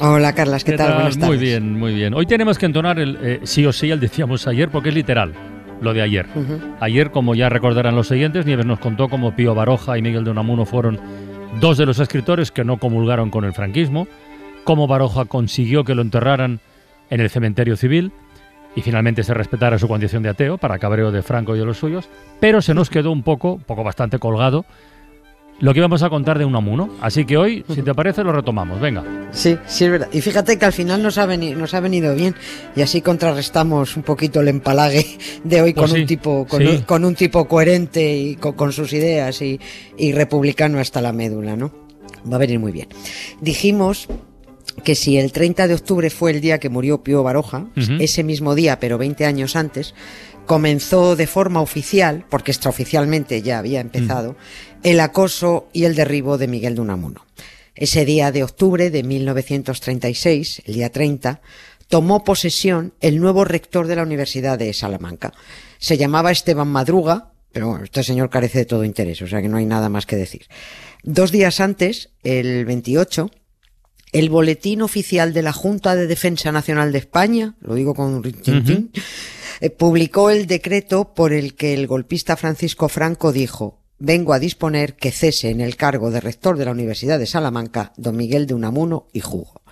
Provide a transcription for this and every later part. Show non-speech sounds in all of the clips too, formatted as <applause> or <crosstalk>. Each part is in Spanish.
Hola Carlas, ¿qué, tal? Buenas tardes. Muy bien, muy bien. Hoy tenemos que entonar el eh, sí o sí, el decíamos ayer, porque es literal lo de ayer. Ayer, como ya recordarán los siguientes, Nieves nos contó cómo Pío Baroja y Miguel de Unamuno fueron dos de los escritores que no comulgaron con el franquismo, cómo Baroja consiguió que lo enterraran en el cementerio civil y finalmente se respetara su condición de ateo para cabreo de Franco y de los suyos, pero se nos quedó un poco, poco bastante colgado, lo que íbamos a contar de Unamuno. Así que hoy, si te parece, lo retomamos. Venga. Sí, sí, es verdad. Y fíjate que al final nos ha, venido, nos ha venido bien y así contrarrestamos un poquito el empalague de hoy Pues con, sí, un tipo, con, sí. un, con un tipo coherente y con, con sus ideas y, y republicano hasta la médula, ¿no? Va a venir muy bien. Dijimos que si el 30 de octubre fue el día que murió Pío Baroja, ese mismo día, pero 20 años antes, comenzó de forma oficial, porque extraoficialmente ya había empezado, el acoso y el derribo de Miguel de Unamuno. Ese día de octubre de 1936, el día 30, tomó posesión el nuevo rector de la Universidad de Salamanca. Se llamaba Esteban Madruga, pero bueno, este señor carece de todo interés, o sea que no hay nada más que decir. Dos días antes, el 28, el boletín oficial de la Junta de Defensa Nacional de España, lo digo con un rintintín, eh, publicó el decreto por el que el golpista Francisco Franco dijo vengo a disponer que cese en el cargo de rector de la Universidad de Salamanca don Miguel de Unamuno y Jugo.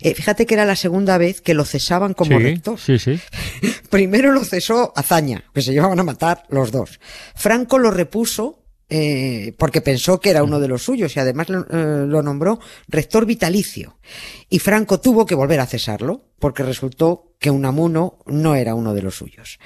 Eh, fíjate que era la segunda vez que lo cesaban como sí, rector. sí, sí. <laughs> Primero lo cesó Azaña, que se llevaban a matar los dos. Franco lo repuso eh, porque pensó que era uno de los suyos y además lo, eh, lo nombró rector vitalicio. Y Franco tuvo que volver a cesarlo porque resultó que Unamuno no era uno de los suyos.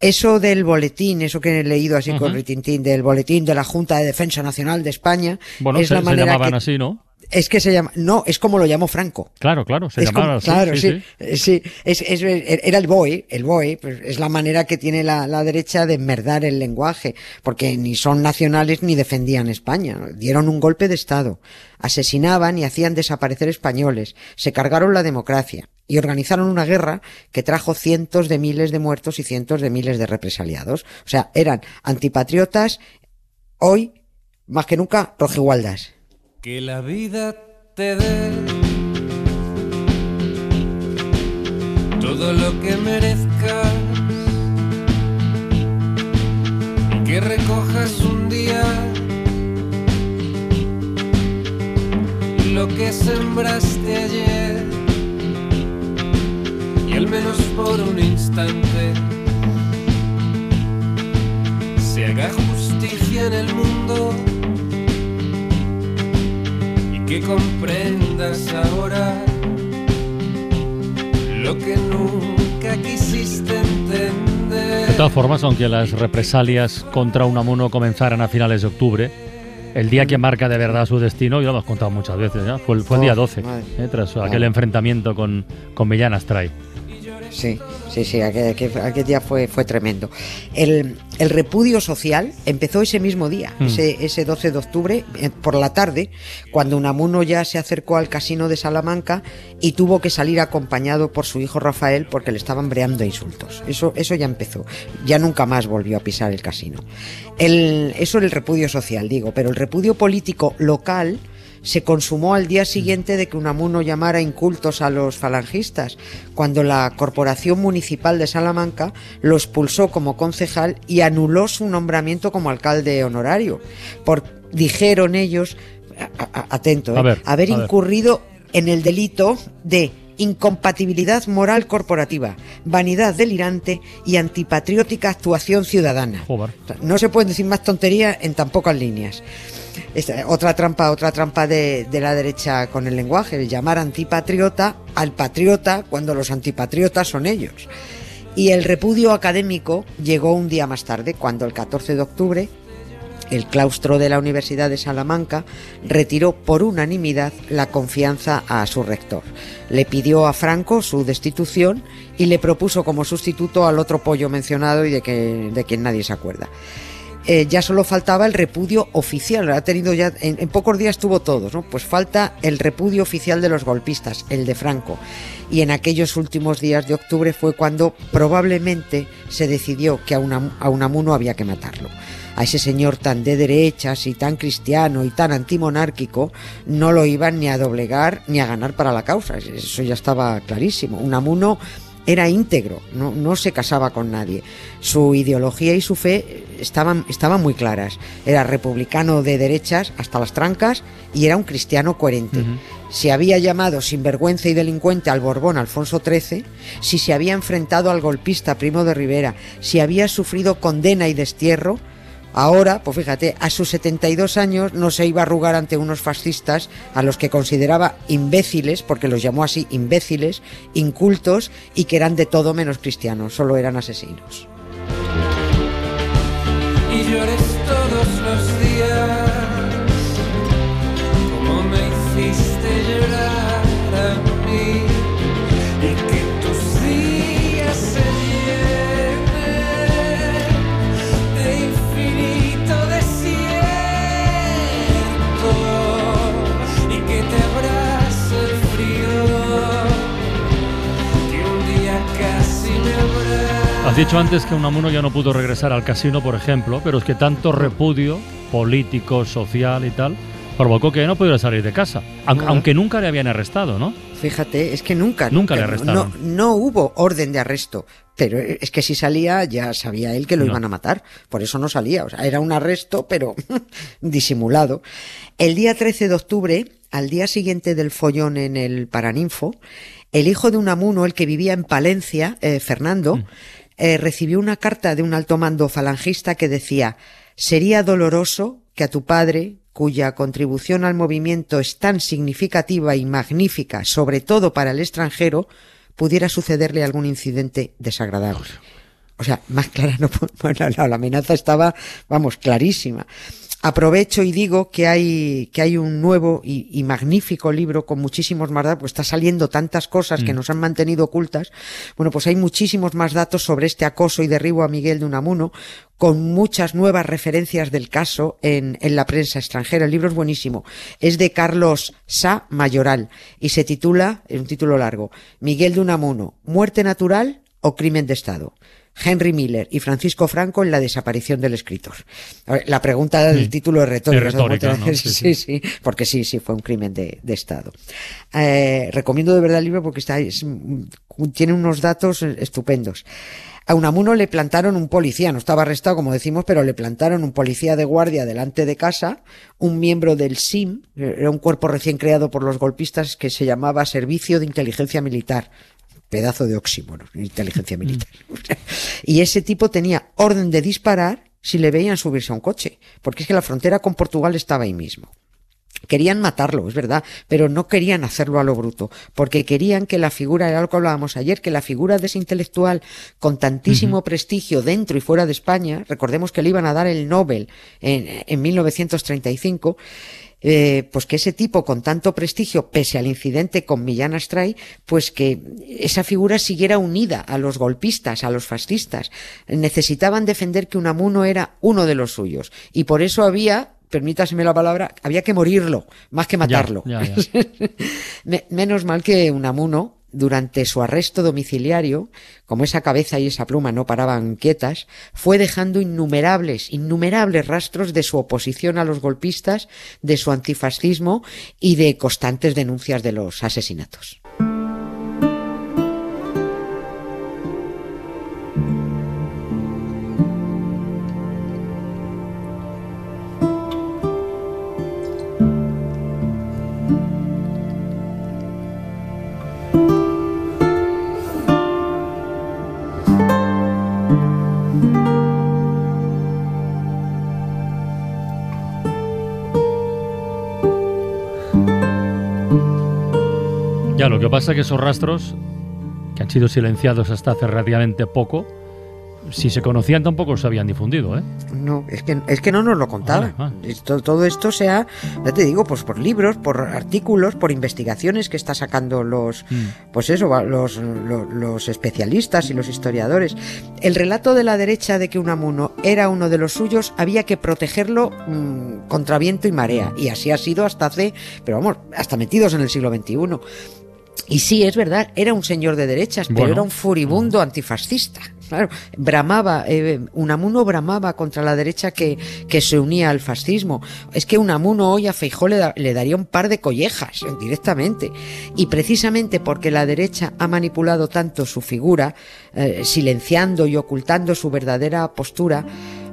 Eso del boletín, eso que he leído así con Ujú. ritintín, del boletín de la Junta de Defensa Nacional de España, Bueno, es se, la se manera llamaban que, así, ¿no? Es que se llama, no, es como lo llamó Franco. Claro, claro, se como- así. claro, sí, sí, eh, sí, es, es- era el BOE, el BOE, pues es la manera que tiene la, la derecha de enmerdar el lenguaje, porque ni son nacionales ni defendían España, dieron un golpe de Estado, asesinaban y hacían desaparecer españoles, se cargaron la democracia y organizaron una guerra que trajo cientos de miles de muertos y cientos de miles de represaliados. O sea, eran antipatriotas, hoy, más que nunca, rojigualdas. Que la vida te dé todo lo que merezcas. Que recojas un día lo que sembraste ayer. Y al menos por un instante se haga justicia en el mundo que comprendas ahora lo que nunca quisiste entender. De todas formas, aunque las represalias contra Unamuno comenzaran a finales de octubre, el día que marca de verdad su destino, ya lo hemos contado muchas veces, ¿ya? fue, el- fue el día Oh, 12, madre. ¿eh? tras aquel Claro. enfrentamiento con, con Millán Astray. Sí, sí, sí, aquel, día fue, fue tremendo. El, el repudio social empezó ese mismo día, Mm. ese, ese 12 de octubre, eh, por la tarde, cuando Unamuno ya se acercó al casino de Salamanca y tuvo que salir acompañado por su hijo Rafael porque le estaban breando insultos. Eso, eso ya empezó. Ya nunca más volvió a pisar el casino. El, eso era el repudio social, digo, pero el repudio político local se consumó al día siguiente de que Unamuno llamara incultos a los falangistas, cuando la Corporación Municipal de Salamanca lo expulsó como concejal y anuló su nombramiento como alcalde honorario. Por, dijeron ellos, a- a- atento, A eh, ver, haber a ver. incurrido en el delito de incompatibilidad moral corporativa, vanidad delirante y antipatriótica actuación ciudadana. Joder. No se pueden decir más tonterías en tan pocas líneas. Otra trampa, otra trampa de, de la derecha con el lenguaje, el llamar antipatriota al patriota cuando los antipatriotas son ellos. Y el repudio académico llegó un día más tarde, cuando el 14 de octubre el claustro de la Universidad de Salamanca retiró por unanimidad la confianza a su rector. Le pidió a Franco su destitución y le propuso como sustituto al otro pollo mencionado y de, que, quien nadie se acuerda. Eh, ya solo faltaba el repudio oficial. Ha tenido ya, en, pocos días tuvo todos. Pues falta el repudio oficial de los golpistas, el de Franco. Y en aquellos últimos días de octubre fue cuando probablemente se decidió que a, una, a Unamuno había que matarlo. A ese señor tan de derechas y tan cristiano y tan antimonárquico no lo iban ni a doblegar ni a ganar para la causa. Eso ya estaba clarísimo. Unamuno era íntegro, no, no, se casaba con nadie. Su ideología y su fe estaban, estaban muy claras. Era republicano de derechas hasta las trancas y era un cristiano coherente. Uh -huh. Si había llamado sinvergüenza y delincuente al Borbón Alfonso XIII, si se había enfrentado al golpista Primo de Rivera, si había sufrido condena y destierro, Ahora, pues fíjate, a sus 72 años no se iba a arrugar ante unos fascistas a los que consideraba imbéciles, porque los llamó así imbéciles, incultos y que eran de todo menos cristianos, solo eran asesinos. Y llores todos los días, dicho antes que Unamuno ya no pudo regresar al casino, por ejemplo, pero es que tanto repudio político, social y tal provocó que no pudiera salir de casa, aunque, nunca le habían arrestado, ¿no? Fíjate, es que nunca, Nunca le arrestaron. No, no hubo orden de arresto, pero es que si salía ya sabía él que lo No. iban a matar, por eso no salía, o sea, era un arresto, pero <laughs> disimulado. El día 13 de octubre, al día siguiente del follón en el Paraninfo, el hijo de Unamuno, el que vivía en Palencia, eh, Fernando, eh, recibió una carta de un alto mando falangista que decía sería doloroso que a tu padre, cuya contribución al movimiento es tan significativa y magnífica, sobre todo para el extranjero, pudiera sucederle algún incidente desagradable. O sea, más clara no <laughs> bueno, la, la amenaza estaba, vamos, clarísima. Aprovecho y digo que hay, que hay un nuevo y, y magnífico libro con muchísimos más datos, pues está saliendo tantas cosas que nos han mantenido ocultas. Bueno, pues hay muchísimos más datos sobre este acoso y derribo a Miguel de Unamuno, con muchas nuevas referencias del caso en, en la prensa extranjera. El libro es buenísimo. Es de Carlos Sa Mayoral y se titula, es un título largo, Miguel de Unamuno, muerte natural o crimen de Estado. Henry Miller y Francisco Franco en la desaparición del escritor. La pregunta del Sí. título es retórica. Es retórica, ¿no? ¿no? Sí, Sí, sí, porque sí, sí, fue un crimen de, de Estado. Eh, recomiendo de verdad el libro porque está, es, tiene unos datos estupendos. A Unamuno le plantaron un policía, no estaba arrestado como decimos, pero le plantaron un policía de guardia delante de casa, un miembro del SIM, era un cuerpo recién creado por los golpistas que se llamaba Servicio de Inteligencia Militar. Pedazo de oxímoron, inteligencia militar. <laughs> y ese tipo tenía orden de disparar si le veían subirse a un coche, porque es que la frontera con Portugal estaba ahí mismo. Querían matarlo, es verdad, pero no querían hacerlo a lo bruto, porque querían que la figura, era lo que hablábamos ayer, que la figura de ese intelectual con tantísimo prestigio dentro y fuera de España, recordemos que le iban a dar el Nobel en, en 1935, eh, pues que ese tipo con tanto prestigio, pese al incidente con Millán Astray, pues que esa figura siguiera unida a los golpistas, a los fascistas. Necesitaban defender que Unamuno era uno de los suyos. Y por eso había, permítaseme la palabra, había que morirlo, más que matarlo. Ya, ya, ya. <laughs> Me- Menos mal que Unamuno, durante su arresto domiciliario, como esa cabeza y esa pluma no paraban quietas, fue dejando innumerables, innumerables rastros de su oposición a los golpistas, de su antifascismo y de constantes denuncias de los asesinatos. Ya, lo que pasa es que esos rastros, que han sido silenciados hasta hace relativamente poco, si se conocían tampoco se habían difundido, ¿eh? No, es que, es que no nos lo contaban. Esto- todo esto se ha, ya te digo, pues por libros, por artículos, por investigaciones que está sacando los, Mm. pues eso, los, lo- los, especialistas y los historiadores. El relato de la derecha de que Unamuno era uno de los suyos había que protegerlo mm, contra viento y marea. Y así ha sido hasta hace, pero vamos, hasta metidos en el siglo XXI. Y sí, es verdad, era un señor de derechas, pero era un furibundo antifascista. Claro, bramaba, eh, Unamuno bramaba contra la derecha que, que se unía al fascismo. Es que Unamuno hoy a Feijó le, da- le daría un par de collejas eh, directamente. Y precisamente porque la derecha ha manipulado tanto su figura, eh, silenciando y ocultando su verdadera postura,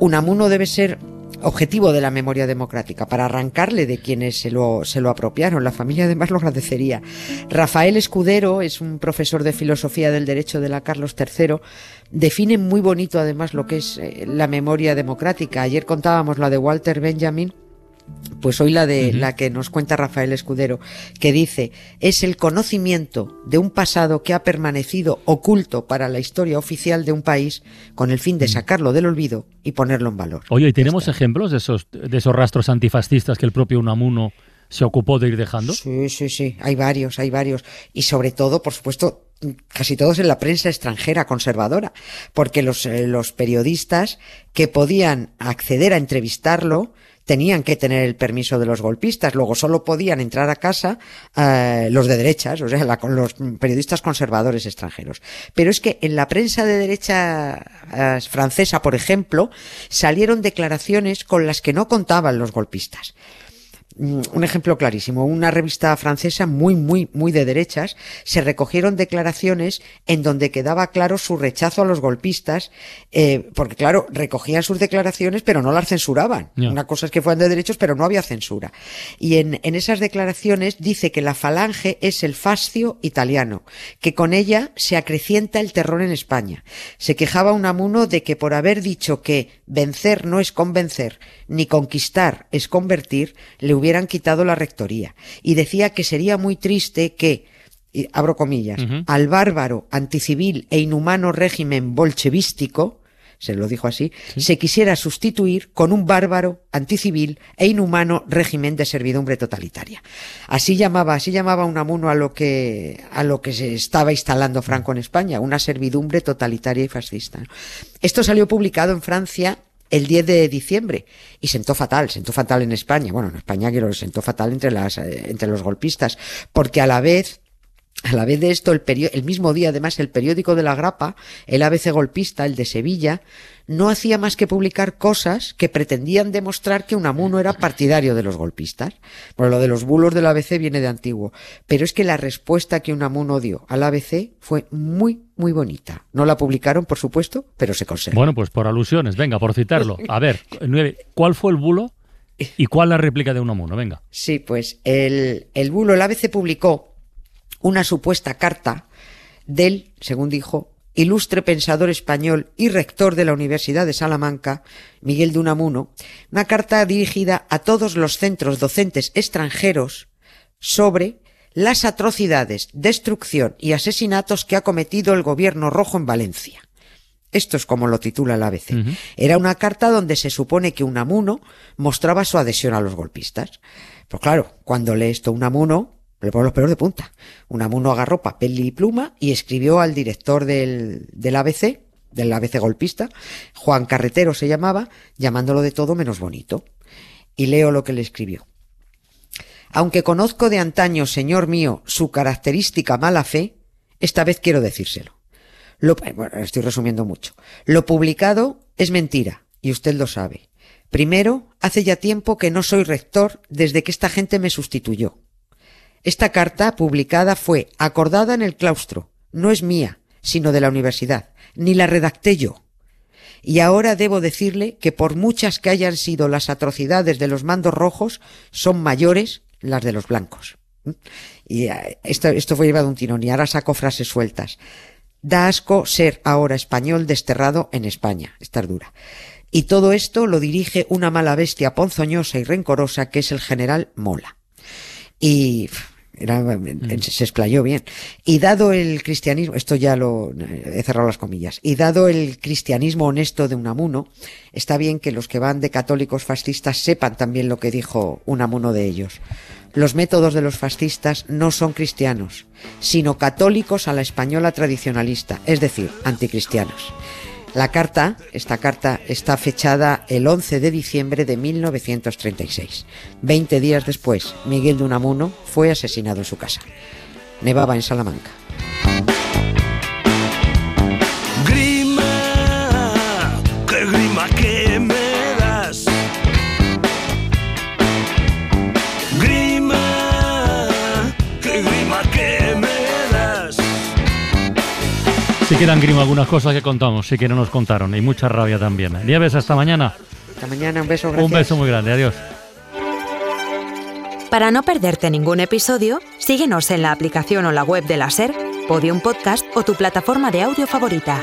Unamuno debe ser objetivo de la memoria democrática, para arrancarle de quienes se lo, se lo apropiaron. La familia además lo agradecería. Rafael Escudero es un profesor de filosofía del derecho de la Carlos III. Define muy bonito además lo que es eh, la memoria democrática. Ayer contábamos la de Walter Benjamin. Pues hoy la de la que nos cuenta Rafael Escudero, que dice, es el conocimiento de un pasado que ha permanecido oculto para la historia oficial de un país con el fin de sacarlo del olvido y ponerlo en valor. Oye, ¿y tenemos ejemplos de esos, de esos rastros antifascistas que el propio Unamuno se ocupó de ir dejando? Sí, sí, sí, hay varios, hay varios. Y sobre todo, por supuesto, casi todos en la prensa extranjera conservadora, porque los, eh, los periodistas que podían acceder a entrevistarlo tenían que tener el permiso de los golpistas, luego solo podían entrar a casa eh, los de derechas, o sea, la- los periodistas conservadores extranjeros. Pero es que en la prensa de derecha eh, francesa, por ejemplo, salieron declaraciones con las que no contaban los golpistas. Mm, un ejemplo clarísimo, una revista francesa muy, muy, muy de derechas, se recogieron declaraciones en donde quedaba claro su rechazo a los golpistas, eh, porque claro, recogían sus declaraciones pero no las censuraban. Una cosa es que fueran de derechos pero no había censura. Y en, en esas declaraciones dice que la falange es el fascio italiano, que con ella se acrecienta el terror en España. Se quejaba Unamuno de que por haber dicho que vencer no es convencer, ni conquistar es convertir, le hubieran quitado la rectoría. Y decía que sería muy triste que, abro comillas, al bárbaro, anticivil e inhumano régimen bolchevístico, se lo dijo así, se quisiera sustituir con un bárbaro, anticivil e inhumano régimen de servidumbre totalitaria. Así llamaba, así llamaba Unamuno a lo que, a lo que se estaba instalando Franco en España, una servidumbre totalitaria y fascista. Esto salió publicado en Francia el 10 de diciembre y sentó fatal, sentó fatal en España. Bueno, en España quiero, sentó fatal entre las, eh, entre los golpistas, porque a la vez a la vez de esto, el, mismo día, además, el periódico de la Grapa, el ABC golpista, el de Sevilla, no hacía más que publicar cosas que pretendían demostrar que Unamuno era partidario de los golpistas. Bueno, lo de los bulos del ABC viene de antiguo. Pero es que la respuesta que Unamuno dio al ABC fue muy, muy bonita. No la publicaron, por supuesto, pero se conserva. Bueno, pues por alusiones, venga, por citarlo. A ver, nueve, ¿cuál fue el bulo y cuál la réplica de Unamuno? Venga. Sí, pues el, el bulo, el ABC publicó una supuesta carta del, según dijo, ilustre pensador español y rector de la Universidad de Salamanca, Miguel de Unamuno, una carta dirigida a todos los centros docentes extranjeros sobre las atrocidades, destrucción y asesinatos que ha cometido el gobierno rojo en Valencia. Esto es como lo titula el ABC. Era una carta donde se supone que Unamuno mostraba su adhesión a los golpistas. Pues claro, cuando lee esto Unamuno, le pone los pelos de punta. Unamuno agarró papel y pluma y escribió al director del, del ABC, del ABC golpista, Juan Carretero se llamaba, llamándolo de todo menos bonito. Y leo lo que le escribió. Aunque conozco de antaño, señor mío, su característica mala fe, esta vez quiero decírselo. Lo, bueno, estoy resumiendo mucho. Lo publicado es mentira, y usted lo sabe. Primero, hace ya tiempo que no soy rector desde que esta gente me sustituyó. Esta carta publicada fue acordada en el claustro, no es mía, sino de la universidad, ni la redacté yo. Y ahora debo decirle que por muchas que hayan sido las atrocidades de los mandos rojos, son mayores las de los blancos. ¿Mm? Y eh, esto, fue llevado un tirón y ahora saco frases sueltas. Da asco ser ahora español desterrado en España. Esta es dura. Y todo esto lo dirige una mala bestia ponzoñosa y rencorosa que es el general Mola. Y Era, eh, se explayó bien. Y dado el cristianismo, esto ya lo he cerrado las comillas, y dado el cristianismo honesto de Unamuno, está bien que los que van de católicos fascistas sepan también lo que dijo Unamuno de ellos. Los métodos de los fascistas no son cristianos, sino católicos a la española tradicionalista, es decir, anticristianos. La carta, esta carta está fechada el 11 de diciembre de 1936. Veinte días después, Miguel de Unamuno fue asesinado en su casa. Nevaba en Salamanca. Sí quedan grima algunas cosas que contamos, sí que no nos contaron, y mucha rabia también. Nieves, hasta mañana. Hasta mañana, un beso, gracias. Un beso muy grande, adiós. Para no perderte ningún episodio, síguenos en la aplicación o la web de la SER, Podium Podcast o tu plataforma de audio favorita.